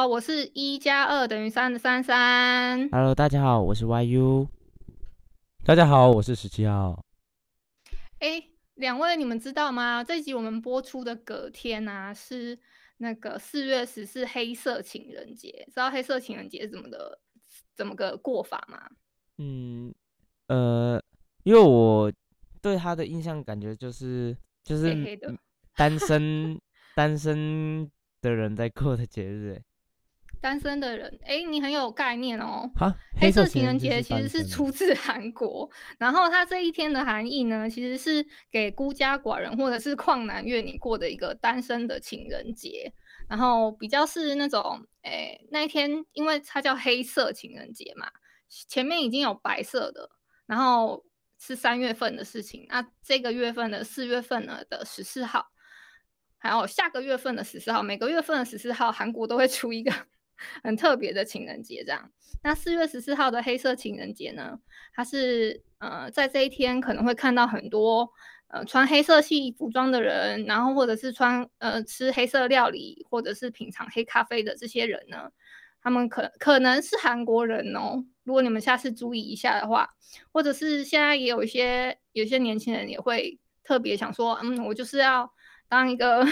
好，我是一加二等于三的三三。Hello，大家好，我是 YU。大家好，我是十七号。哎，两位你们知道吗？这集我们播出的隔天啊，是那个四月十四黑色情人节。知道黑色情人节是怎么的怎么个过法吗？嗯，呃，因为我对他的印象感觉就是就是单身单身的人在过的节日欸。单身的人，哎，你很有概念哦。哈，黑色色情人节其实是出自 韩国，然后它这一天的含义呢，其实是给孤家寡人或者是旷男怨女过的一个单身的情人节，然后比较是那种，诶，那一天因为它叫黑色情人节嘛，前面已经有白色的，然后是三月份的事情，那这个月份的四月份呢的十四号，还有下个月份的十四号，每个月份的十四号，韩国都会出一个很特别的情人节这样。那四月十四号的黑色情人节呢，它是呃在这一天可能会看到很多呃穿黑色系服装的人，然后或者是穿呃吃黑色料理或者是品尝黑咖啡的这些人呢，他们可可能是韩国人哦。如果你们下次注意一下的话，或者是现在也有一些有些年轻人也会特别想说，嗯，我就是要当一个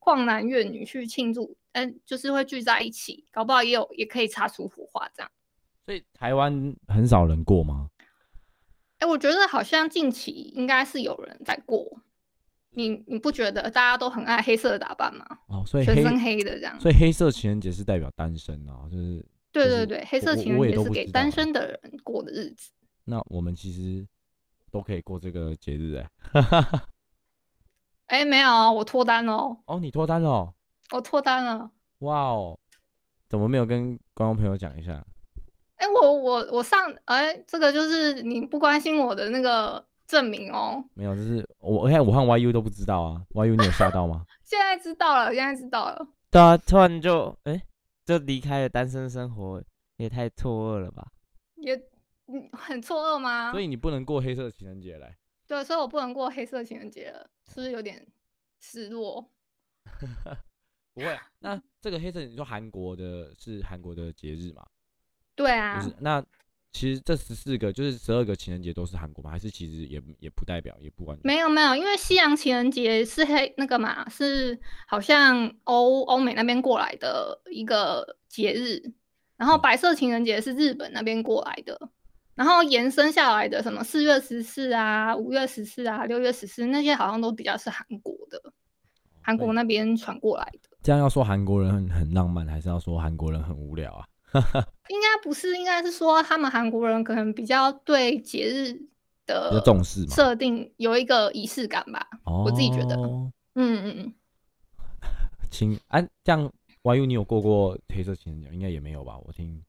旷男怨女去庆祝，嗯，就是会聚在一起，搞不好也有也可以擦出火花这样。所以台湾很少人过吗？哎、我觉得好像近期应该是有人在过，你你不觉得大家都很爱黑色的打扮吗？哦，所以黑，全身黑的这样。所以黑色情人节是代表单身啊，就是就是对对对，黑色情人节是给单身的人过的日子。那我们其实都可以过这个节日哎。哎、没有啊，我脱单了哦，哦，你脱单了哦？我脱单了。哇哦，怎么没有跟观众朋友讲一下？哎、我我我上哎、这个就是你不关心我的那个证明哦。没有，就是我，我看我和 YU 都不知道啊。YU 你有吓到吗？现在知道了，现在知道了。对啊，突然就哎、就离开了单身生活，也太错愕了吧？也嗯很错愕吗？所以你不能过黑色情人节来。对，所以我不能过黑色情人节了，是不是有点失落？不会啊，那这个黑色你说韩国的是韩国的节日嘛？对啊，就是那其实这十四个就是十二个情人节都是韩国吗？还是其实也也不代表也不完全？没有没有，因为西洋情人节是黑那个嘛，是好像欧欧美那边过来的一个节日，然后嗯白色情人节是日本那边过来的，然后延伸下来的什么四月十四啊、五月十四啊、六月十四那些好像都比较是韩国的，韩国那边传过来的。这样要说韩国人很很浪漫，还是要说韩国人很无聊啊？应该不是，应该是说他们韩国人可能比较对节日的较重视嘛？设定有一个仪式感吧。哦，我自己觉得嗯嗯嗯，情啊，这样 YU 你有过过黑色情人节？应该也没有吧？我听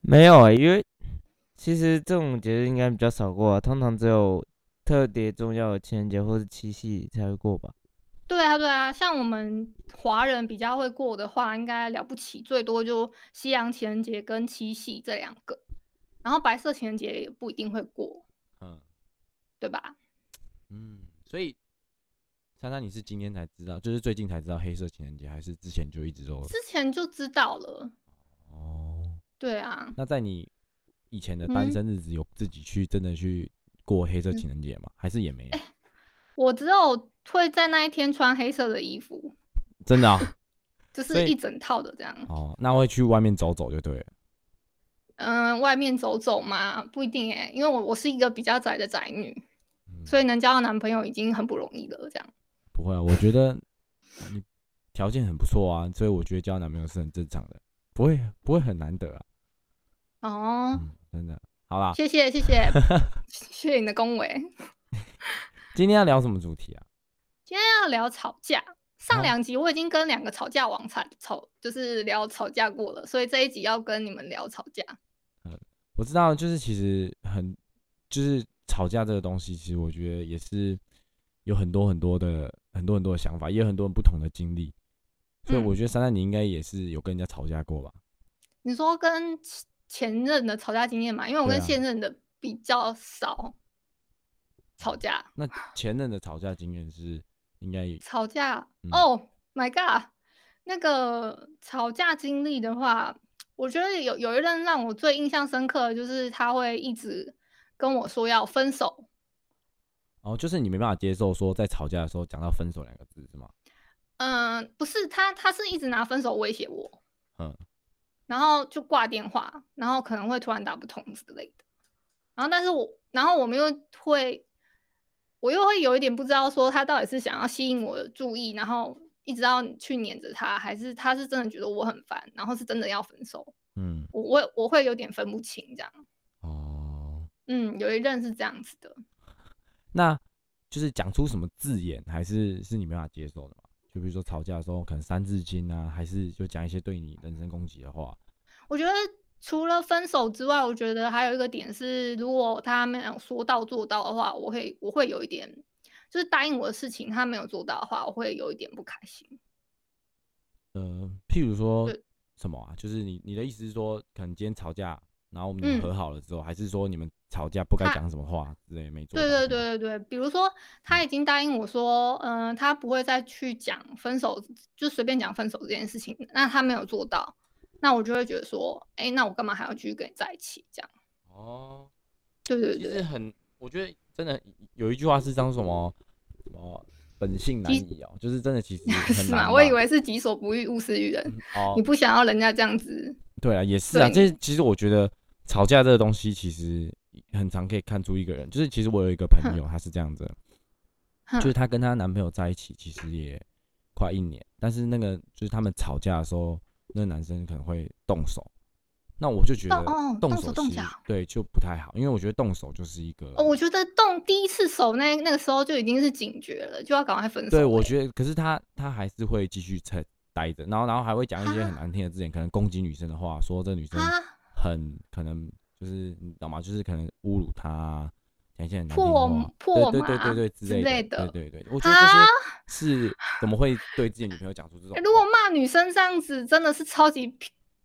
没有哎、因为其实这种节日应该比较少过、啊，通常只有特别重要的情人节或是七夕才会过吧。对啊对啊，像我们华人比较会过的话，应该了不起，最多就西洋情人节跟七夕这两个，然后白色情人节也不一定会过，嗯对吧？嗯，所以珊珊你是今天才知道，就是最近才知道黑色情人节，还是之前就一直都？之前就知道了，哦，对啊，那在你以前的单嗯身日子，有自己去真的去过黑色情人节吗？还是也没有？我只有会在那一天穿黑色的衣服，真的啊？就是一整套的这样。哦，那会去外面走走就对了。嗯、外面走走嘛，不一定哎、因为我我是一个比较宅的宅女，嗯所以能交到男朋友已经很不容易了。这样，不会啊，我觉得你条件很不错啊，所以我觉得交男朋友是很正常的，不会不会很难得啊。哦，嗯，真的。好啦，谢谢谢 谢谢谢你的恭维。今天要聊什么主题啊？今天要聊吵架，上哦两集我已经跟两个吵架王吵吵，就是聊吵架过了，所以这一集要跟你们聊吵架。嗯我知道，就是其实很，就是吵架这个东西，其实我觉得也是有很多很多的很多很多的想法，也有很多不同的经历。所以嗯我觉得珊珊你应该也是有跟人家吵架过吧？你说跟前前任的吵架经验嘛？因为我跟对啊现任的比较少吵架。那前任的吵架经验是应该也吵架嗯哦、m y God，那个吵架经历的话，我觉得有有一任让我最印象深刻的就是他会一直跟我说要分手。哦，就是你没办法接受说在吵架的时候讲到分手两个字是吗？嗯，不是他，他是一直拿分手威胁我，嗯，然后就挂电话，然后可能会突然打不通之类的。然后，但是我，然后我们又会，我又会有一点不知道说他到底是想要吸引我的注意，然后一直要去黏着他，还是他是真的觉得我很烦，然后是真的要分手。嗯，我我我会有点分不清这样。哦，嗯，有一任是这样子的。那就是讲出什么字眼，还是是你没办法接受的嘛？就比如说吵架的时候，可能三字经啊，还是就讲一些对你人身攻击的话。我觉得除了分手之外，我觉得还有一个点是，如果他没有说到做到的话，我会我会有一点，就是答应我的事情他没有做到的话，我会有一点不开心。呃，譬如说什么啊？就是你你的意思是说，可能今天吵架，然后你嗯们和好了之后，还是说你们吵架不该讲什么话之类没做？对对对。对对，比如说他已经答应我说，嗯、他不会再去讲分手，就随便讲分手这件事情，那他没有做到，那我就会觉得说，哎，那我干嘛还要继续跟你在一起？这样，哦，对对其实对，很，我觉得真的有一句话是叫什么什么本性难移哦，就是真的其实 很是吗？我以为是己所不欲，勿施于人，哦你，不想要人家这样子，对啊，也是啊。对这其实我觉得吵架这个东西，其实很常可以看出一个人，就是其实我有一个朋友，他是这样子就是她跟她男朋友在一起，其实也快一年，但是那个就是他们吵架的时候，那个男生可能会动手，那我就觉得动手动脚。对就不太好，因为我觉得动手就是一个哦，我觉得动第一次手那那个时候就已经是警觉了，就要赶快分手欸。对，我觉得，可是他他还是会继续在待着，然后然后还会讲一些很啊难听的字眼，可能攻击女生的话，说这女生啊，很可能就是你知道吗？就是可能侮辱她啊，讲一些破话，破对对对对对之类的，对对对，我觉得这是怎么会对自己女朋友讲出这种？欸如果骂女生这样子，真的是超级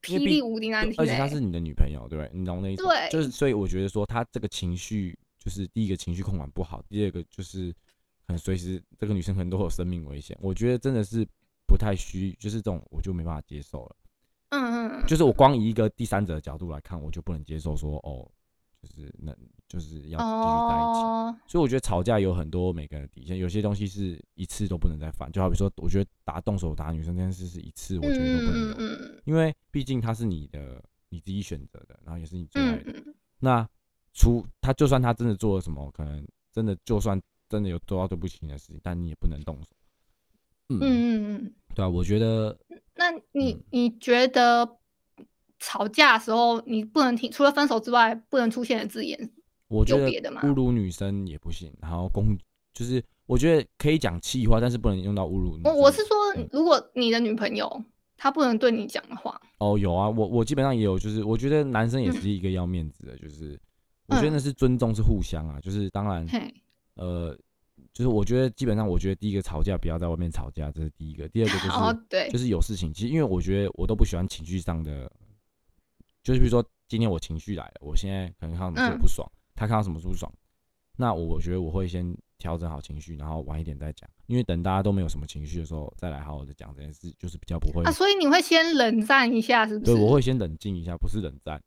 霹雳无敌难听而。且她是你的女朋友，对不对？你懂那意思？对就是所以我觉得说她这个情绪，就是第一个情绪控管不好，第二个就是可能随时这个女生可能都有生命危险。我觉得真的是不太需，就是这种我就没办法接受了。就是我光以一个第三者的角度来看，我就不能接受说哦，就是那就是要继续在一起。哦，所以我觉得吵架有很多每个人的底线，有些东西是一次都不能再犯。就好比说，我觉得打动手打女生这件事是一次，我觉得都不能有，嗯嗯嗯因为毕竟她是你的你自己选择的，然后也是你最爱的。那除他就算他真的做了什么，可能真的就算真的有做到对不起你的事情，但你也不能动手。嗯，嗯嗯嗯。对啊，我觉得那你嗯你觉得吵架的时候，你不能听除了分手之外不能出现的字眼？我觉得侮辱女生也不行，然后攻就是我觉得可以讲气话，但是不能用到侮辱女生。我我是说嗯，如果你的女朋友她不能对你讲的话，哦，有啊，我我基本上也有，就是我觉得男生也是一个要面子的，就是我觉得那是尊重，是互相啊，就是当然嘿，呃，就是我觉得基本上，我觉得第一个吵架不要在外面吵架，这是第一个，第二个就是、就是有事情，其实因为我觉得我都不喜欢情绪上的，就是比如说今天我情绪来了，我现在可能看到什么事我嗯不爽，他看到什么不爽，那我我觉得我会先调整好情绪，然后晚一点再讲，因为等大家都没有什么情绪的时候，再来好好的讲这件事，就是比较不会。啊，所以你会先冷战一下，是不是？对，我会先冷静一下，不是冷战，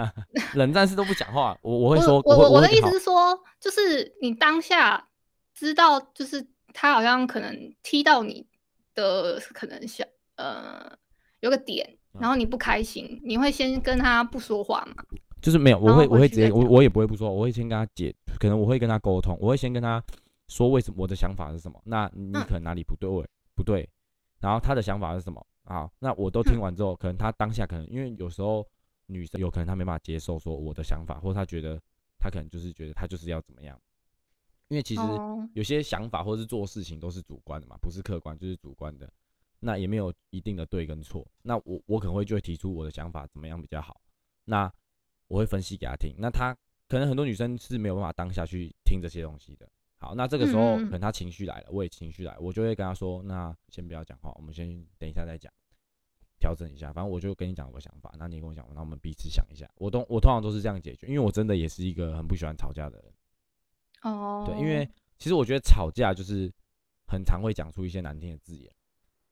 冷战是都不讲话。我我会说，我我我的意思是说，就是你当下知道，就是他好像可能踢到你的可能小呃有个点，嗯然后你不开心，你会先跟他不说话吗？就是没有，我会我会直接我我也不会不说，我会先跟他解，可能我会跟他沟通，我会先跟他说为什么我的想法是什么，那你嗯可能哪里不对不对，然后他的想法是什么啊？那我都听嗯完之后，可能他当下可能因为有时候女生有可能她没办法接受说我的想法，或者她觉得她可能就是觉得她就是要怎么样，因为其实哦，有些想法或是做事情都是主观的嘛，不是客观就是主观的，那也没有一定的对跟错。那我我可能会就会提出我的想法怎么样比较好，那我会分析给他听。那他可能很多女生是没有办法当下去听这些东西的。好，那这个时候可能他情绪来了，我也情绪来，我就会跟他说，那先不要讲话，我们先等一下再讲，调整一下。反正我就跟你讲我的想法，那你跟我讲，那我们彼此想一下。我都我通常都是这样解决，因为我真的也是一个很不喜欢吵架的人。哦，对，因为其实我觉得吵架就是很常会讲出一些难听的字眼，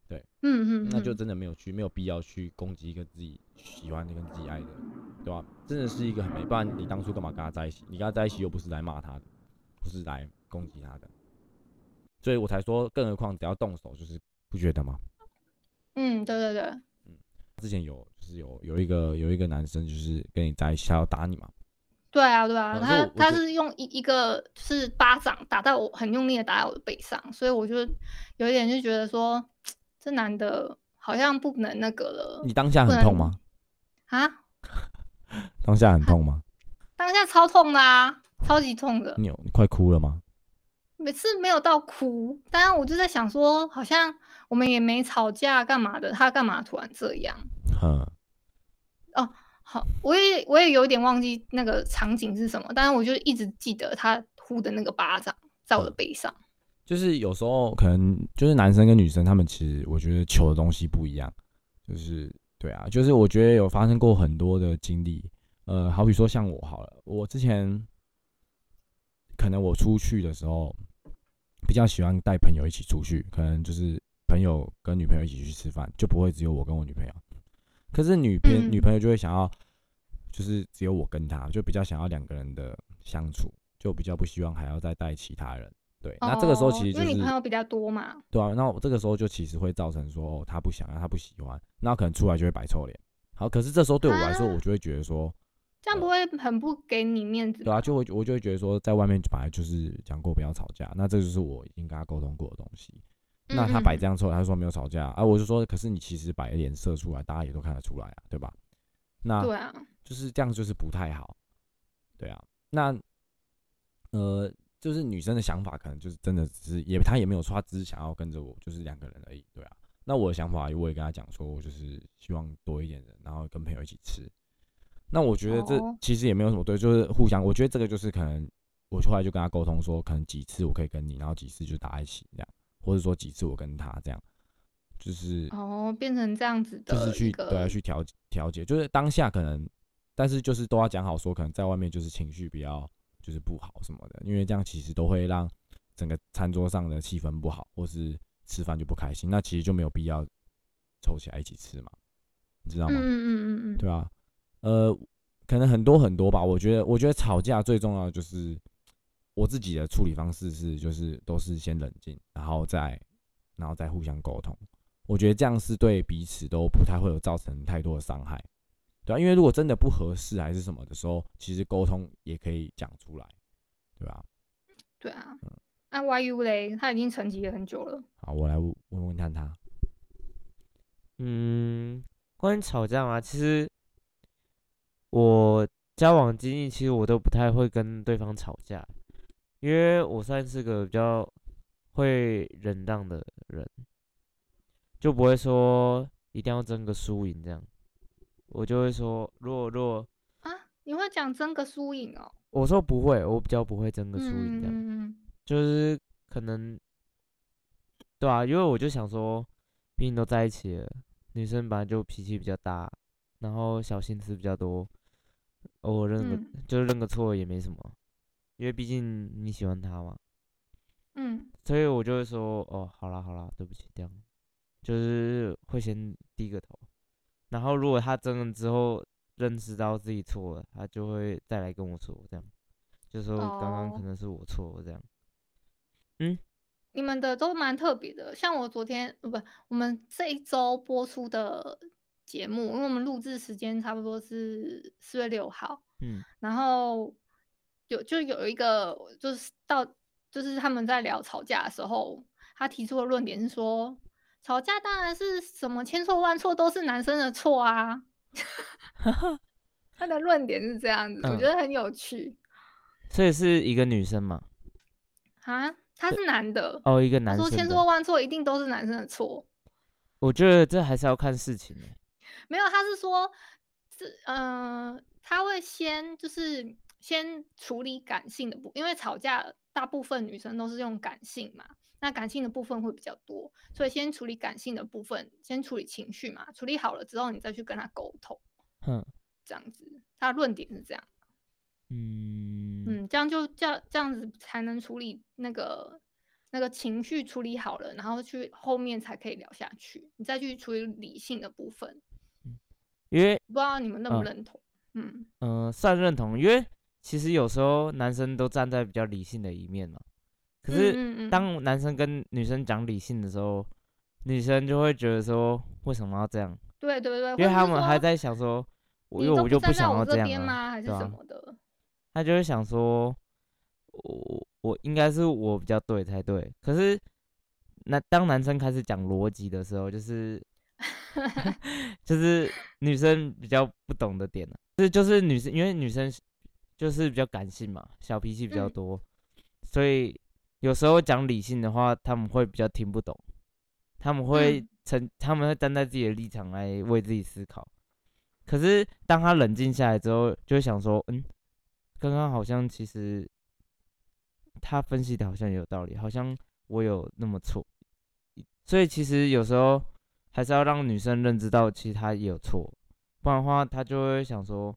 嗯嗯，嗯那就真的没有去没有必要去攻击一个自己喜欢的跟自己爱的，对吧？真的是一个很没，不然你当初干嘛跟他在一起？你跟他在一起又不是来骂他的，不是来攻击他的，所以我才说，更何况只要动手，就是不觉得吗？嗯，对对对，嗯之前有就是有有一个有一个男生就是跟你在一起，他要打你嘛，对啊对啊，他他是用一一个就是巴掌打到我，很用力的打在我的背上，所以我就有一点就觉得说，这男的好像不能那个了你当下很痛吗？啊，当下很痛吗？当下超痛的啊，超级痛的。你有你快哭了吗？每次没有到哭，但是我就在想说，好像我们也没吵架干嘛的，他干嘛突然这样？哼，好，我也我也有点忘记那个场景是什么，但是我就一直记得他呼的那个巴掌在我的背上。就是有时候可能就是男生跟女生他们其实我觉得求的东西不一样，就是对啊，就是我觉得有发生过很多的经历，呃，好比说像我好了，我之前可能我出去的时候比较喜欢带朋友一起出去，可能就是朋友跟女朋友一起去吃饭，就不会只有我跟我女朋友。可是女朋嗯女朋友就会想要，就是只有我跟她，就比较想要两个人的相处，就比较不希望还要再带其他人。对，那这个时候哦其实就是因为你朋友比较多嘛，对啊，那我这个时候就其实会造成说，哦，他不想要，他不喜欢，那可能出来就会摆臭脸。好，可是这时候对我来说，啊我就会觉得说，这样不会很不给你面子吗？对啊，就会我就会觉得说，在外面本来就是讲过不要吵架，那这就是我已经跟他沟通过的东西。那他摆这样，样臭脸，他说没有吵架，啊，我就说，可是你其实摆脸色出来，大家也都看得出来啊，对吧？那对啊，就是这样，就是不太好。对啊，那呃，就是女生的想法可能就是真的只是也她也没有说，她只是想要跟着我，就是两个人而已。对啊，那我的想法我也跟她讲说，我就是希望多一点人，然后跟朋友一起吃。那我觉得这哦其实也没有什么对，就是互相。我觉得这个就是可能我后来就跟她沟通说，可能几次我可以跟你，然后几次就打在一起这样，或者说几次我跟她这样，就是哦，变成这样子的就是去对啊去调调节，就是当下可能，但是就是都要讲好说，可能在外面就是情绪比较就是不好什么的，因为这样其实都会让整个餐桌上的气氛不好，或是吃饭就不开心，那其实就没有必要凑起来一起吃嘛，你知道吗？嗯嗯嗯嗯嗯，对啊，呃，可能很多很多吧。我觉得，我觉得吵架最重要的就是我自己的处理方式是，就是都是先冷静，然后再然后再互相沟通。我觉得这样是对彼此都不太会有造成太多的伤害，对啊，因为如果真的不合适还是什么的时候，其实沟通也可以讲出来，对吧、对啊嗯。那 YU 嘞，他已经沉寂了很久了。好，我来问问问看他，嗯，关于吵架嘛，其实我交往经历，其实我都不太会跟对方吵架，因为我算是个比较会忍让的人，就不会说一定要争个输赢这样。我就会说，如果如果啊，你会讲争个输赢哦？我说不会，我比较不会争个输赢这样。嗯就是可能，对啊，因为我就想说，毕竟都在一起了，女生本来就脾气比较大，然后小心思比较多，偶尔认个、嗯就是认个错也没什么，因为毕竟你喜欢他嘛，嗯所以我就会说，哦，好啦好啦，对不起，这样，就是会先低个头，然后如果他真的之后认识到自己错了，他就会再来跟我说，这样，就说刚刚可哦。能是我错，这样。嗯？你们的都蛮特别的，像我昨天呃不，我们这一周播出的节目，因为我们录制时间差不多是四月六号，嗯。然后有就有一个就是到就是他们在聊吵架的时候，他提出的论点是说，吵架当然是什么千错万错都是男生的错啊。他的论点是这样子，我嗯觉得很有趣所以是一个女生嘛？啊。他是男的，哦，一个男生的说千错。万错一定都是男生的错。我觉得这还是要看事情的。没有，他是说，是呃，他会先就是先处理感性的部，因为吵架大部分女生都是用感性嘛，那感性的部分会比较多，所以先处理感性的部分，先处理情绪嘛，处理好了之后，你再去跟他沟通，嗯，这样子。他的论点是这样，嗯嗯，这样就这样这样子才能处理那个那个情绪处理好了，然后去后面才可以聊下去，你再去处理理性的部分。因为不知道你们认不嗯认同？嗯嗯、呃算认同，因为其实有时候男生都站在比较理性的一面嘛。可是当男生跟女生讲理性的时候，女生就会觉得说为什么要这样？对对对，因为他们还在想说，因为我就不想要这样这边吗？啊，还是什么的？他就会想说，我我应该是我比较对才对。可是那当男生开始讲逻辑的时候，就是 就是女生比较不懂的点了、这就是女生，因为女生就是比较感性嘛，小脾气比较嗯。多，所以有时候讲理性的话，他们会比较听不懂，他们会嗯。成，他们会站在自己的立场来为自己思考。可是当他冷静下来之后，就会想说，嗯，刚刚好像其实他分析的好像有道理，好像我有那么错，所以其实有时候还是要让女生认知到，其实她也有错，不然的话，她就会想说，嗯，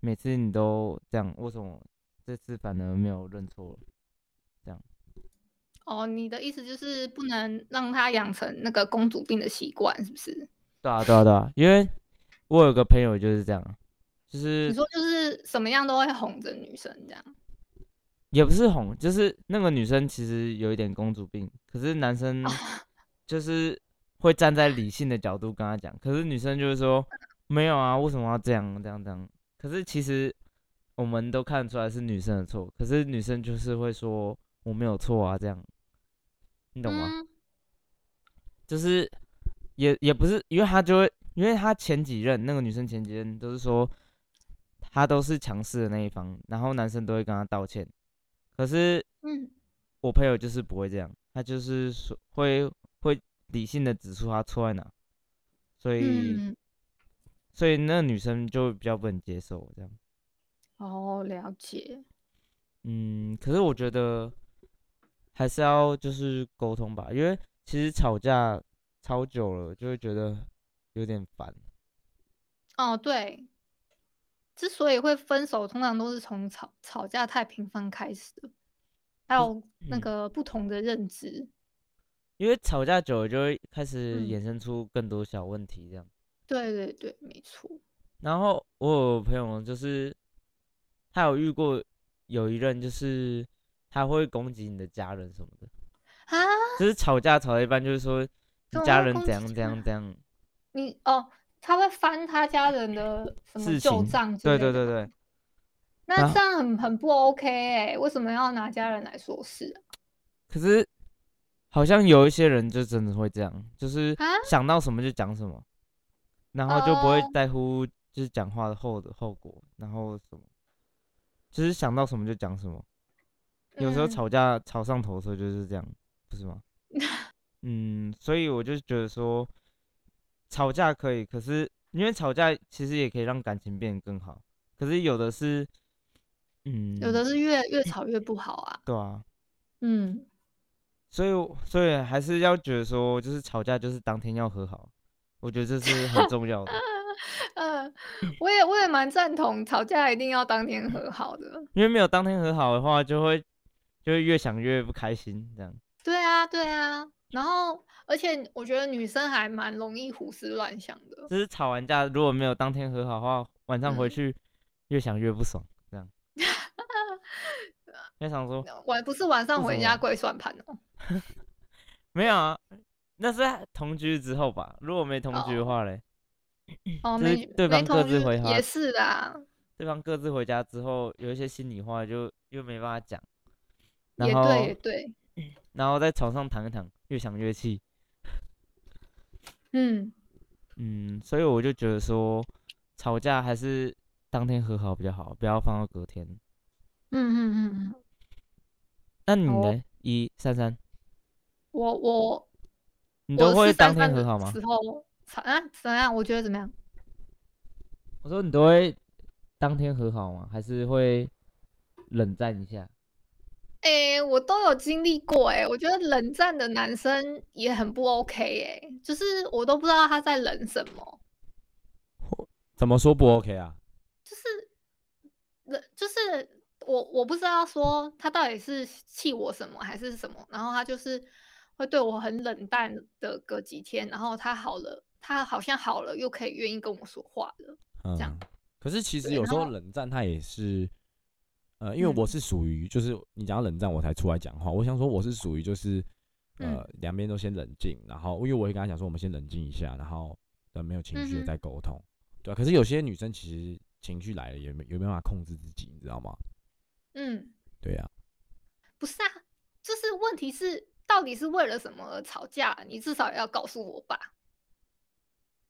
每次你都这样，为什么这次反而没有认错这样？哦，你的意思就是不能让他养成那个公主病的习惯，是不是？对啊，对啊，对啊，因为我有个朋友就是这样，啊就是你说就是什么样都会哄着女生这样？也不是哄，就是那个女生其实有一点公主病，可是男生 就是会站在理性的角度跟她讲，可是女生就是说没有啊，为什么要这样这样这样？可是其实我们都看得出来是女生的错，可是女生就是会说我没有错啊，这样，你懂吗？嗯。就是也也不是，因为他就会，因为他前几任那个女生前几任都是说她都是强势的那一方，然后男生都会跟她道歉，可是嗯。我朋友就是不会这样，他就是说会会理性的指出他错在哪，所以、嗯，所以那女生就比较不能接受这样。哦，了解。嗯，可是我觉得还是要就是沟通吧，因为其实吵架吵久了就会觉得有点烦。哦，对，之所以会分手，通常都是从吵吵架太频繁开始的，还有那嗯个不同的认知。因为吵架久了就会开始嗯衍生出更多小问题这样。对对对，没错。然后我有朋友就是他有遇过有一任就是他会攻击你的家人什么的，啊，就是吵架吵到一半就是说你家人怎样怎样怎样，你哦，他会翻他家人的什么旧账对对对对，那这样很很不 OK 哎、为什么要拿家人来说事啊？可是好像有一些人就真的会这样，就是啊想到什么就讲什么，然后就不会哦在乎就是讲话的后的后果，然后什么，就是想到什么就讲什么。有时候嗯吵架吵上头的时候就是这样，不是吗？嗯，所以我就觉得说，吵架可以，可是因为吵架其实也可以让感情变得更好，可是有的是，嗯，有的是越越吵越不好啊。对啊，嗯，所以所以还是要觉得说，就是吵架就是当天要和好，我觉得这是很重要的，呃，我也我也蛮赞同吵架一定要当天和好的。因为没有当天和好的话，就会就会越想越不开心，这样。对啊，对啊。然后，而且我觉得女生还蛮容易胡思乱想的。就是吵完架如果没有当天和好的话，晚上回嗯去越想越不爽，这样。你想说，晚不是晚上回家跪算盘哦。没有啊，那是同居之后吧？如果没同居的话嘞，对方各自回家也是啦，对方各自回家之后，有一些心里话就又没办法讲，然也后对也对，然后在床上躺一躺，越想越气，嗯，嗯，所以我就觉得说，吵架还是当天和好比较好，不要放到隔天。嗯嗯嗯嗯，那你哦呢？一三三，我我你都会当天和好吗？时候啊怎么样？我觉得怎么样？我说你都会当天和好吗？还是会冷战一下？诶、我都有经历过诶、我觉得冷战的男生也很不 OK 诶、就是我都不知道他在冷什么，怎么说不 OK 啊？就是冷，就是我我不知道说他到底是气我什么还是什么，然后他就是会对我很冷淡的隔几天，然后他好了，他好像好了，又可以愿意跟我说话了。嗯样，可是其实有时候冷战他也是，呃，因为我嗯是属于就是你讲到冷战我才出来讲话，我想说我是属于就是嗯呃两边都先冷静，然后因为我会跟他讲说我们先冷静一下，然后等没有情绪嗯哼的再沟通，对啊。可是有些女生其实情绪来了也没有没办法控制自己，你知道吗？嗯，对呀、不是啊，就是问题是到底是为了什么而吵架？你至少也要告诉我吧，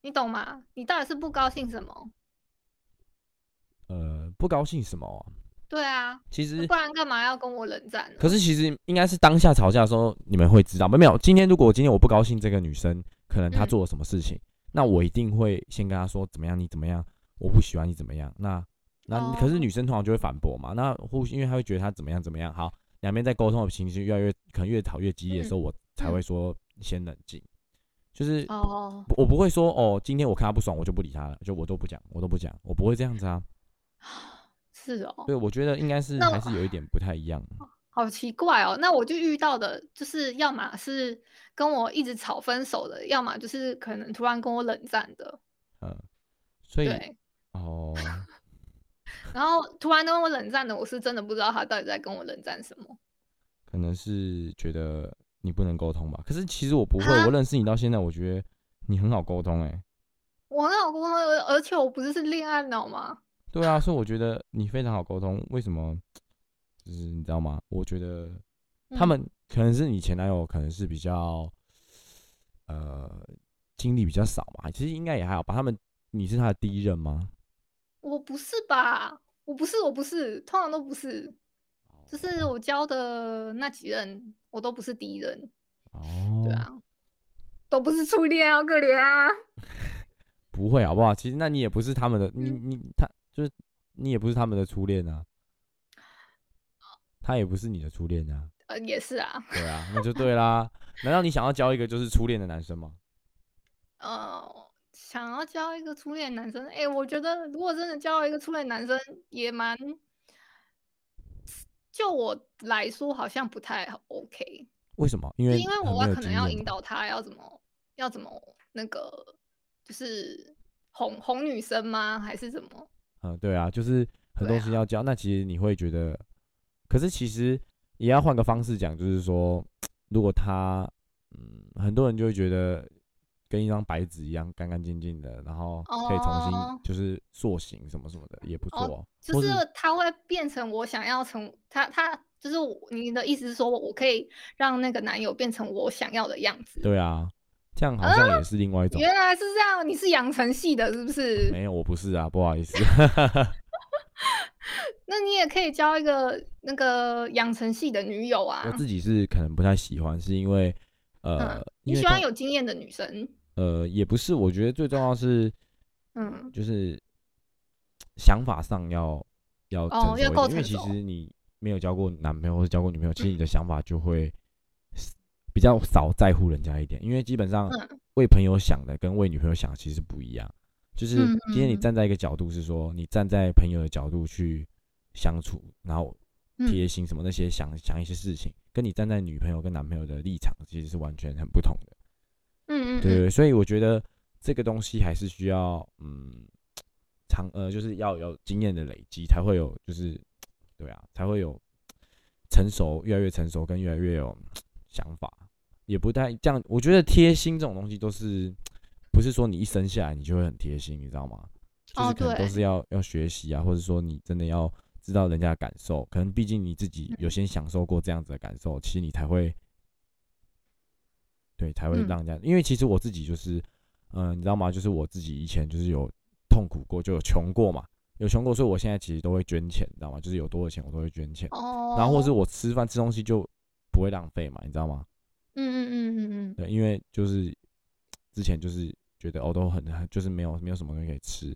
你懂吗？你到底是不高兴什么？呃，不高兴什么啊、对啊，其实不然干嘛要跟我冷战呢？可是其实应该是当下吵架的时候，你们会知道，没有没有。今天如果今天我不高兴，这个女生可能她嗯做了什么事情，那我一定会先跟她说怎么样，你怎么样，我不喜欢你怎么样。那那、可是哦女生通常就会反驳嘛，那或因为她会觉得她怎么样怎么样，好，两边在沟通的情绪越来越可能越吵越激烈的时候，我才会说先冷静，就是嗯哦，我不会说哦，今天我看他不爽，我就不理他了，就我都不讲，我都不讲，我不会这样子啊。是哦，对，我觉得应该是那还是有一点不太一样。好奇怪哦。那我就遇到的就是，要么是跟我一直吵分手的，要么就是可能突然跟我冷战的。嗯，所以，哦。然后突然跟我冷战的，我是真的不知道他到底在跟我冷战什么。可能是觉得你不能沟通吧。可是其实我不会，啊我认识你到现在，我觉得你很好沟通哎、我很好沟通，而而且我不是是恋爱脑吗？对啊，所以我觉得你非常好沟通。为什么？就是你知道吗？我觉得他嗯们可能是你前男友，可能是比较呃经历比较少嘛。其实应该也还好吧。他们你是他的第一任吗？我不是吧？我不是，我不是，通常都不是。就是我教的那几任，我都不是第一任，哦，对啊，都不是初恋，好可怜啊。不会好不好？其实那你也不是他们的，你嗯你他就是你也不是他们的初恋啊，他也不是你的初恋啊。呃，也是啊，对啊，那就对啦。难道你想要交一个就是初恋的男生吗？呃，想要交一个初恋男生，哎、我觉得如果真的交一个初恋男生，也蛮，就我来说好像不太 OK，为什么？因为因为我可能要引导他要怎么要怎么那个，就是哄哄女生吗？还是怎么？嗯，对啊，就是很多对啊事情要教。那其实你会觉得，可是其实也要换个方式讲，就是说，如果他，嗯，很多人就会觉得跟一张白纸一样干干净净的，然后可以重哦新就是塑形什么什么的，也不错。哦就是他会变成我想要成他他就是你的意思是说我可以让那个男友变成我想要的样子？对啊，这样好像也是另外一种。原来是这样，你是养成系的，是不是？没有，我不是啊，不好意思。那你也可以交一个那个养成系的女友啊我。自己是可能不太喜欢，是因为呃嗯，，你喜欢有经验的女生，呃也不是，我觉得最重要是嗯，就是想法上要要哦成熟因为其实你没有交过男朋友或者交过女朋友，其实你的想法就会比较少在乎人家一点，因为基本上嗯。为朋友想的跟为女朋友想其实不一样。就是嗯今天你嗯站在一个角度是说，你站在朋友的角度去相处，然后嗯。贴心什么那些想想一些事情，跟你站在女朋友跟男朋友的立场其实是完全很不同的。嗯嗯，对所以我觉得这个东西还是需要嗯长呃，就是要有经验的累积，才会有就是对啊，才会有成熟，越来越成熟，跟越来越有想法。也不太这样。我觉得贴心这种东西都是不是说你一生下来你就会很贴心，你知道吗？就是哦可能都是要要学习啊，或者说你真的要知道人家的感受，可能毕竟你自己嗯有先享受过这样子的感受，其实你才会对才会嗯让人家，因为其实我自己就是，嗯、你知道吗？就是我自己以前就是有痛苦过，就有穷过嘛，有穷过，所以我现在其实都会捐钱，你知道吗？就是有多少钱我都会捐钱，哦，然后或是我吃饭吃东西就不会浪费嘛，你知道吗？嗯嗯嗯嗯嗯，对，因为就是之前就是觉得哦都很就是没有没有什么东西可以吃，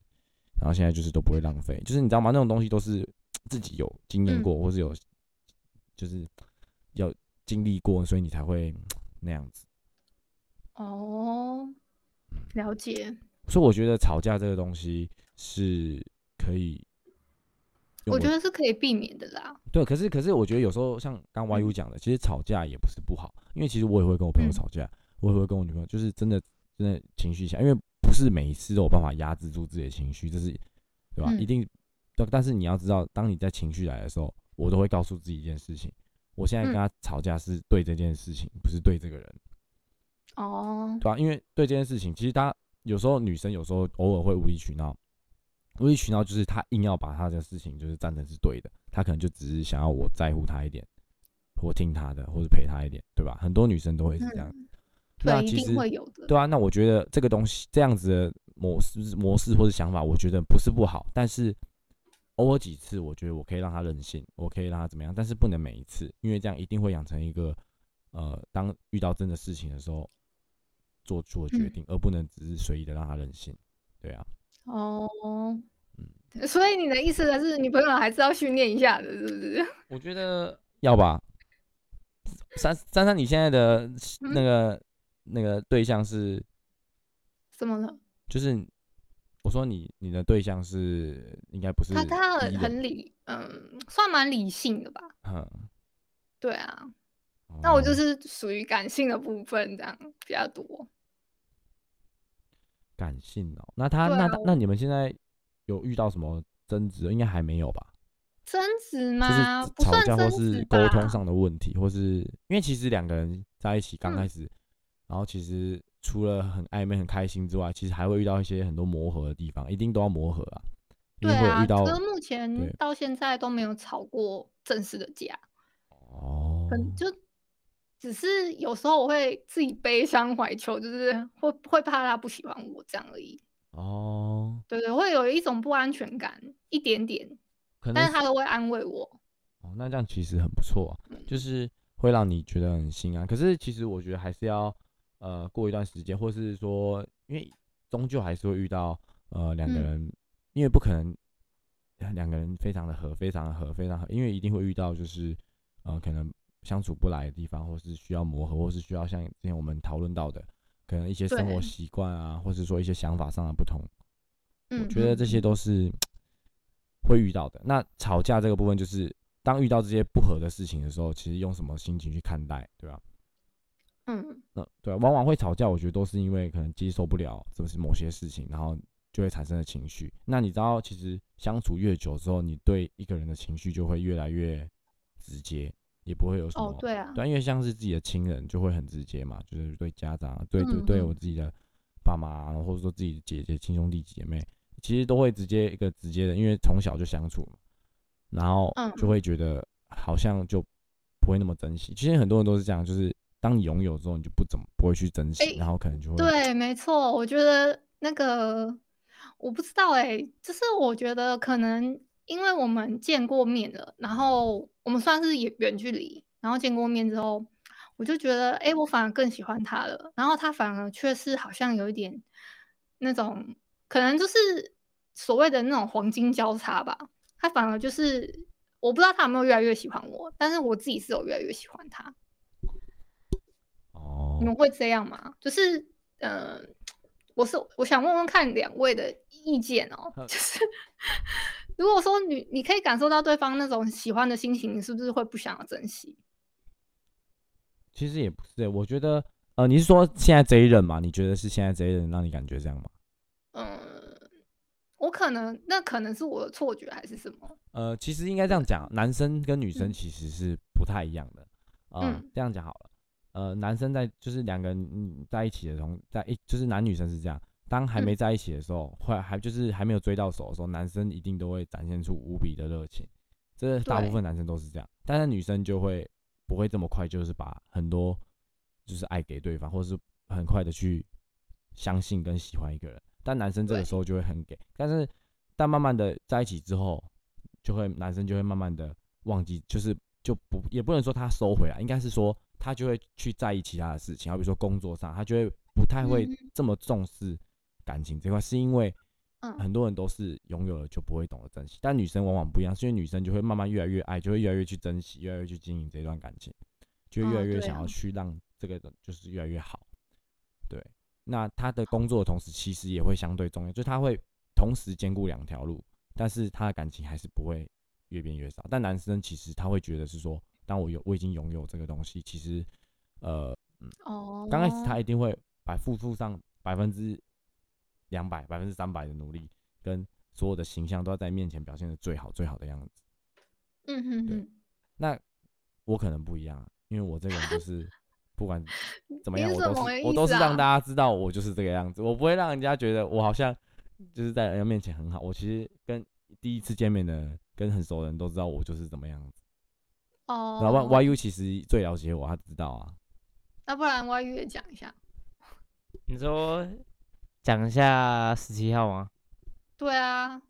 然后现在就是都不会浪费，就是你知道吗？那种东西都是自己有经验嗯过，或是有就是要经历过，所以你才会那样子。哦，了解。所以我觉得吵架这个东西是可以我觉得是可以避免的啦。对，可是可是我觉得有时候像刚 YU 讲的，其实吵架也不是不好，因为其实我也会跟我朋友嗯吵架，我也会跟我女朋友，就是真的真的情绪下，因为不是每一次都有办法压制住自己的情绪，这是对吧？嗯一定，但但是你要知道，当你在情绪来的时候，我都会告诉自己一件事情，我现在跟嗯他吵架是对这件事情，不是对这个人，哦，对啊、因为对这件事情，其实他有时候女生有时候偶尔会无理取闹，无理取闹就是她硬要把她的事情就是站成是对的，她可能就只是想要我在乎她一点，或听她的，或是陪她一点，对吧？很多女生都会是这样。那其实会有的。对啊，那我觉得这个东西这样子的模式模式或者想法，我觉得不是不好，但是偶尔几次，我觉得我可以让他任性，我可以让他怎么样，但是不能每一次，因为这样一定会养成一个呃，当遇到真的事情的时候做出的决嗯定，而不能只是随意的让他任性。对啊，哦，嗯所以你的意思是，女朋友还是要训练一下的，是不是？我觉得要吧。珊珊珊，你现在的那个、那个对象是，怎么了？就是我说你你的对象是应该不是他他很很理，嗯，算蛮理性的吧？嗯，对啊，那我就哦是属于感性的部分，这样比较多。感性哦。那他、啊那那你们现在有遇到什么争执？应该还没有吧？争执就吗？是吵架或是沟通上的问题，或是因为其实两个人在一起刚嗯开始，然后其实除了很暧昧、很开心之外，其实还会遇到一些很多磨合的地方，一定都要磨合啊。对啊，定会有遇到可是目前到现在都没有吵过正式的架，哦可，能就只是有时候我会自己悲伤怀愁，就是会会怕他不喜欢我这样而已。哦，对对，会有一种不安全感，一点点，可能但是他都会安慰我。哦，那这样其实很不错啊，嗯就是会让你觉得很心安。可是其实我觉得还是要呃过一段时间，或是说，因为终究还是会遇到呃两个嗯人，因为不可能两个人非常的合，非常的合，非常合，因为一定会遇到就是呃可能相处不来的地方，或是需要磨合，或是需要像之前我们讨论到的，可能一些生活习惯啊，或是说一些想法上的不同。嗯，我觉得这些嗯都是会遇到的。那吵架这个部分，就是当遇到这些不合的事情的时候，其实用什么心情去看待，对吧？嗯那对啊，往往会吵架，我觉得都是因为可能接受不了就是某些事情，然后就会产生的情绪。那你知道，其实相处越久之后，你对一个人的情绪就会越来越直接，也不会有什么哦，对啊，对啊，因为像是自己的亲人就会很直接嘛，就是对家长啊，对对嗯对我嗯。自己的爸妈啊，或者说自己的姐姐、亲兄弟姐妹，其实都会直接一个直接的，因为从小就相处嘛，然后嗯就会觉得好像就不会那么珍惜。其实很多人都是这样，就是当你拥有之后，你就不怎么不会去珍惜，诶然后可能就会对，没错，我觉得那个我不知道哎、就是我觉得可能因为我们见过面了，然后我们算是远远距离，然后见过面之后，我就觉得哎、诶我反而更喜欢他了，然后他反而却是好像有一点那种，可能就是所谓的那种黄金交叉吧，他反而就是我不知道他有没有越来越喜欢我，但是我自己是有越来越喜欢他。哦你们会这样吗？就是，呃，我是我想问问看两位的意见哦，就是如果说你你可以感受到对方那种喜欢的心情，你是不是会不想要珍惜？其实也不是欸，我觉得呃，你是说现在这一任嘛？你觉得是现在这一任让你感觉这样吗？嗯，我可能那可能是我的错觉还是什么？呃，其实应该这样讲，男生跟女生嗯其实是不太一样的。呃、嗯这样讲好了，呃，男生在就是两个人嗯在一起的同在一就是男女生是这样，当还没在一起的时候，会还就是还没有追到手的时候，男生一定都会展现出无比的热情，这大部分男生都是这样，但是女生就会不会这么快，就是把很多就是爱给对方，或者是很快的去相信跟喜欢一个人，但男生这个时候就会很给，但是但慢慢的在一起之后，就会男生就会慢慢的忘记，就是就不也不能说他收回来，应该是说他就会去在意其他的事情，好比说工作上，他就会不太会嗯。这么重视感情这块，是因为嗯很多人都是拥有了就不会懂得珍惜，但女生往往不一样，是因为女生就会慢慢越来越爱，就会越来越去珍惜，越来越去经营这段感情，就会越来越想要去让这个人就是越来越好。对，那他的工作的同时，其实也会相对重要，就是他会同时兼顾两条路，但是他的感情还是不会越变越少。但男生其实他会觉得是说，当我有我已经拥有这个东西，其实呃嗯哦，刚开始他一定会百付出上百分之两百、百分之三百的努力，跟所有的形象都要在面前表现的最好、最好的样子。对嗯哼哼，那我可能不一样啊，因为我这个人就是 不管怎么样，你我都是我都是让大家知道我就是这个样子，我不会让人家觉得我好像就是在人家面前很好。我其实跟第一次见面的跟很熟的人都知道我就是怎么样子。哦，然后 Y U 其实最了解我，他知道啊。那不然 Y U 也讲一下。你说讲一下十七号吗？对啊，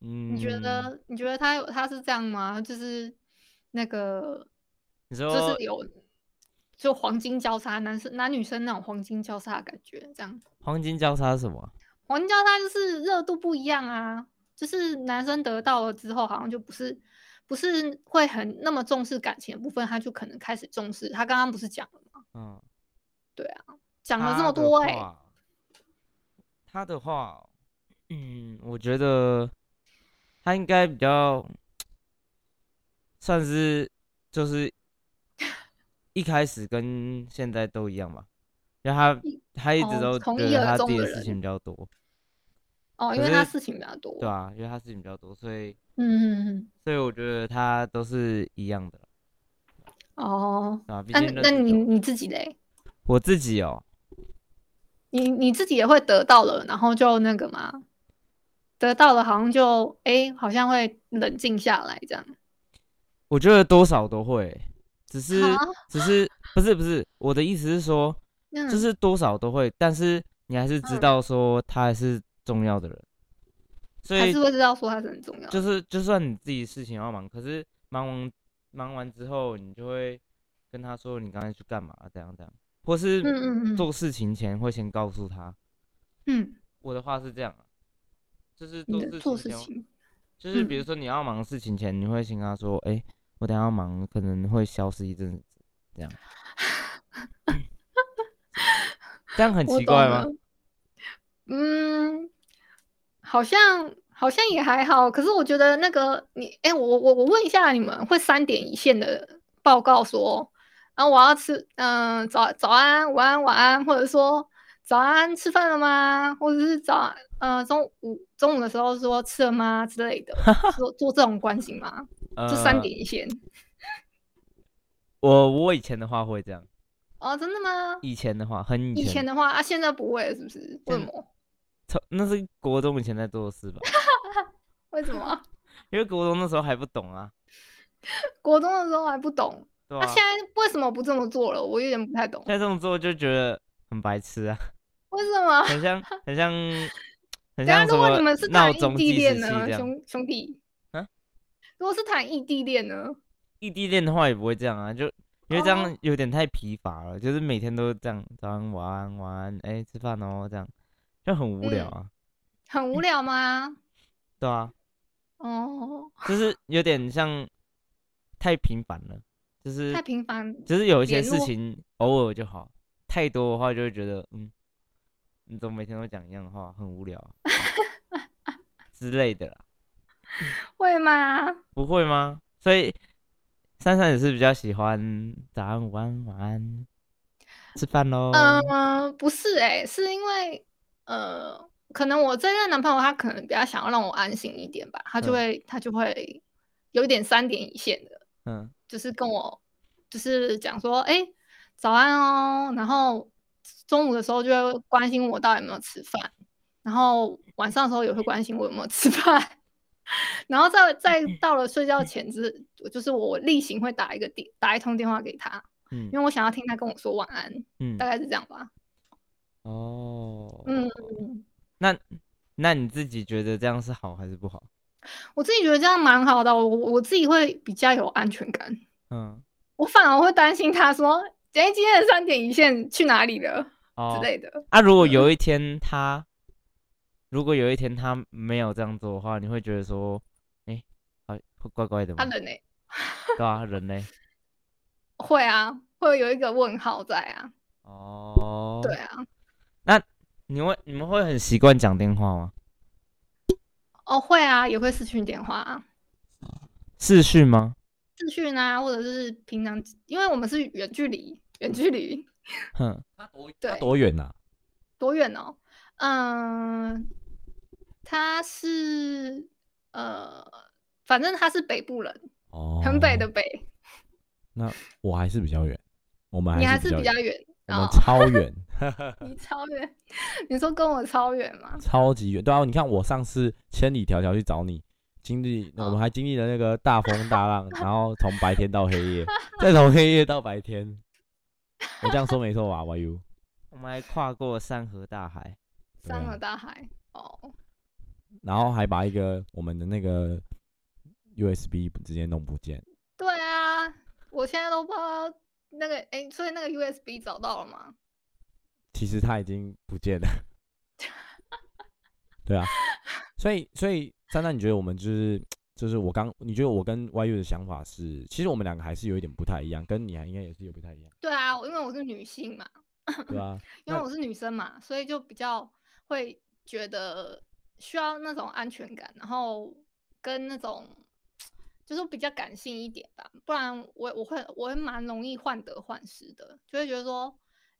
嗯，你觉得你觉得他有他是这样吗？就是那个你就是有就黄金交叉，男生男女生那种黄金交叉的感觉，这样黄金交叉是什么啊？黄金交叉就是热度不一样啊，就是男生得到了之后，好像就不是不是会很那么重视感情的部分，他就可能开始重视。他刚刚不是讲了吗？嗯，对啊讲了这么多哎、话他的话，嗯，我觉得他应该比较算是就是一开始跟现在都一样吧，因为他他一直哦都从一而觉得他自己的事情比较多，哦，因为他事情比较多。对啊，因为他事情比较多，所以嗯嗯嗯，所以我觉得他都是一样的，哦，啊，那那你你自己嘞？我自己哦，你你自己也会得到了，然后就那个嘛，得到了好像就哎、好像会冷静下来这样。我觉得多少都会，只是啊只是不是不是，我的意思是说，嗯就是多少都会，但是你还是知嗯道说他还是重要的人，所以还是会知道说他是很重要的。就是就算你自己事情要忙，可是忙完忙完之后，你就会跟他说你刚才去干嘛，这样这样，或是做事情前会先告诉他。嗯，我的话是这样啊，就是做事情就是比如嗯说你要忙事情前，你会先跟他说，哎、我等下要忙，可能会消失一阵子，这样。这样很奇怪吗？嗯，好像好像也还好，可是我觉得那个你，哎、我我我问一下，你们会三点一线的报告说，啊，我要吃，嗯、早早安、午安、晚安，或者说早安，吃饭了吗？或者是早，呃，中午中午的时候说吃了吗之类的，做做这种关心吗？就三呃点一线。我我以前的话会这样，哦，真的吗？以前的话很以前，的话啊，现在不会，是不是？为什么？从那是国中以前在做的事吧？为什么？因为国中那时候还不懂啊，国中的时候还不懂，对吧、那现在为什么不这么做了？我有点不太懂，现在这么做就觉得很白痴啊，为什么？很像 很像很像如果你们是谈异地恋呢，兄兄弟？啊？如果是谈异地恋呢？异地恋的话也不会这样啊，就因为这哦样有点太疲乏了，就是每天都这样，早安、晚安、晚安，哎、吃饭哦，这样就很无聊嗯啊，很无聊吗？对啊，哦，就是有点像太频繁了，就是太频繁，就是有一些事情偶尔就好，太多的话就会觉得，嗯，你怎么每天都讲一样的话，很无聊啊 之类的啦，会吗？不会吗？所以珊珊也是比较喜欢早安、午安、晚安，吃饭喽。嗯、不是哎、是因为呃，可能我这任男朋友他可能比较想要让我安心一点吧，他就嗯会、他就会有一点三点一线的，嗯就是跟我就是讲说，哎、早安哦，然后中午的时候就会关心我到底有没有吃饭，然后晚上的时候也会关心我有没有吃饭，然后再再到了睡觉前之，就是我例行会打一个电打一通电话给他，嗯。因为我想要听他跟我说晚安，嗯。大概是这样吧。哦，嗯，那那你自己觉得这样是好还是不好？我自己觉得这样蛮好的，我我自己会比较有安全感。嗯，我反而会担心他说，哎，今天的三点一线去哪里了哦之，类的。啊，如果有一天他，如果有一天他没有这样做的话，你会觉得说，哎、好会怪怪的吗？他人呢？对啊，人呢？会啊，会有一个问号在啊。哦，对，啊，那你会你们会很习惯讲电话吗？哦会啊，也会视讯电话啊，视讯吗？视讯啊，或者是平常，因为我们是远距离，远距离哼，对多远呐？多远哦？嗯，他是呃，反正他是北部人，哦，很北的。北，那我还是比较远，我们你还是比较远我们哦，超远，你超远，你说跟我超远吗？超级远。对啊，你看我上次千里迢迢去找你，经历我哦们还经历了那个大风大浪，然后从白天到黑夜，再从黑夜到白天。我这样说没错吧？YU，我们还跨过山河大海。山河大海哦，然后还把一个我们的那个 USB 直接弄不见。对啊，我现在都不知道那个哎，所以那个 USB 找到了吗？其实它已经不见了。对啊，所以所以珊珊，你觉得我们就是就是我刚你觉得我跟 YU 的想法是，其实我们两个还是有一点不太一样，跟你还应该也是有不太一样，对啊，因为我是女性嘛，对啊、因为我是女生嘛，所以就比较会觉得需要那种安全感，然后跟那种就是比较感性一点吧，不然我我会我会蛮容易患得患失的，就会觉得说，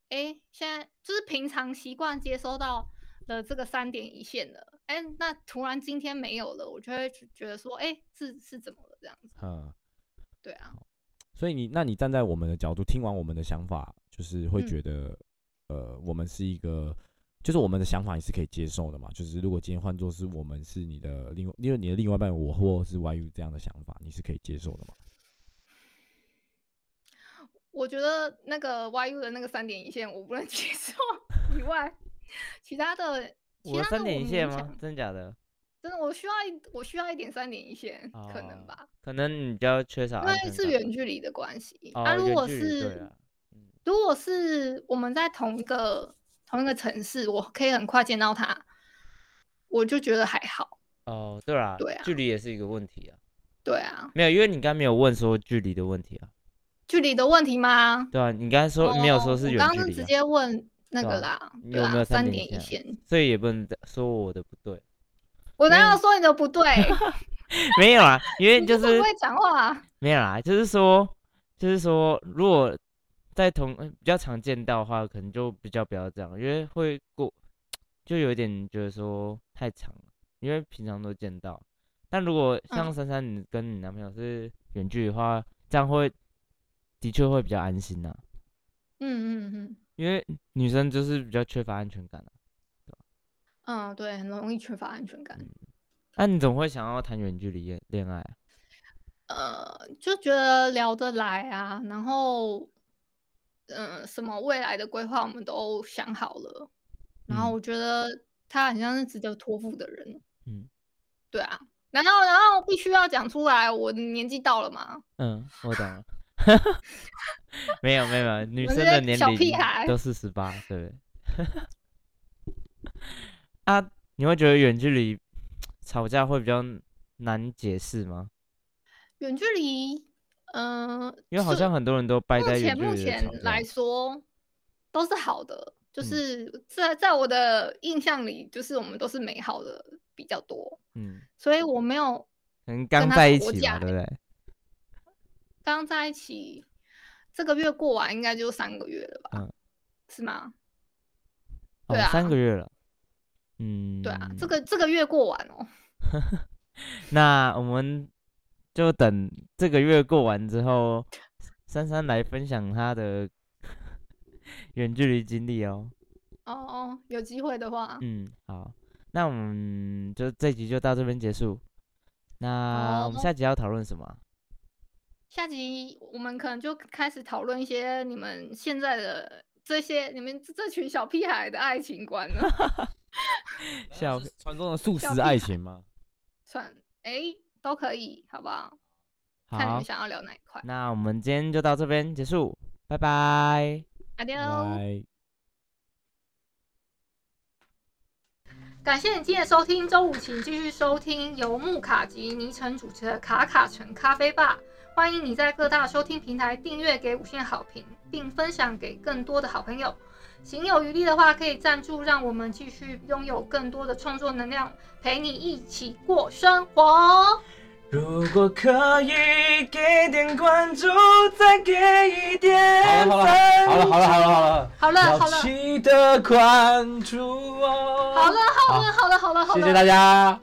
哎，现在就是平常习惯接收到了这个三点一线的，哎，那突然今天没有了，我就会觉觉得说，哎，是是怎么了这样子？嗯，对啊，所以你那你站在我们的角度，听完我们的想法，就是会嗯觉得，呃，我们是一个。就是我们的想法你是可以接受的嘛？就是如果今天换作是我们是你的另，因为你的另外一半我或是 YU 这样的想法，你是可以接受的嘛？我觉得那个 YU 的那个三点一线我不能接受以外，其他的其他的我三点一勉线吗强？真假的？真的，我需要一我需要一点三点一线，可能哦吧，可能你比较缺少因为是远距离的关系。哦，啊，如果远距离对是如果是我们在同一个同一个城市，我可以很快见到他，我就觉得还好。哦，对啦，对啊距离也是一个问题啊。对啊，没有，因为你刚没有问说距离的问题啊，距离的问题吗？对啊，你刚才说、没有说哦是远距离、啊，直接问那个啦，你对啊，有没有三三点一线？所以也不能说我的不对，我哪没有有说你的不对？没有啊，因为 你就是会不会讲话啊？没有啦，就是说，就是说，如果在同呃比较常见到的话，可能就比较不要这样，因为会过，就有一点觉得说太长了，因为平常都见到。但如果像嗯珊珊你跟你男朋友是远距离的话，这样会的确会比较安心呐、嗯嗯嗯因为女生就是比较缺乏安全感啊。嗯，对，很容易缺乏安全感。那、你怎么会想要谈远距离恋恋爱啊？呃，就觉得聊得来啊，然后，嗯、什么未来的规划我们都想好了，然后嗯我觉得他很像是值得托付的人。嗯，对啊，难道然后必须要讲出来，我的年纪到了吗？嗯，我懂了。没有没有 女生的年小屁龄孩都是十八，对不对？啊，你会觉得远距离吵架会比较难解释吗？远距离，嗯、因为好像很多人都掰目在目前目前来。说都是好的，就嗯是在在我的印象里，就是我们都是美好的比较多，嗯，所以我没有可能刚在一起嘛，对不对？刚在一起，这个月过完应该就三个月了吧？嗯是吗？哦对，啊三个月了。嗯，对啊，这个这个月过完哦。那我们就等这个月过完之后，珊珊来分享她的 远距离经历哦。哦哦，有机会的话，嗯，好，那我们就这集就到这边结束。那我们下集要讨论什么啊？下集我们可能就开始讨论一些你们现在的这些你们这这群小屁孩的爱情观了。小传说中的素食爱情吗？算哎都可以，好不好？看你们，想要聊哪一块。那我们今天就到这边结束，拜拜。Adios。拜。感谢你今天的收听，周五请继续收听由木卡及尼城主持的卡卡城咖啡吧。欢迎你在各大收听平台订阅，给五星好评，并分享给更多的好朋友。行有余力的话，可以赞助，让我们继续拥有更多的创作能量，陪你一起过生活。如果可以给点关注，再给一点好了好了好了好了好了，好了，好了，记得关注我。好了，好了，好了，好了，好了，谢谢大家。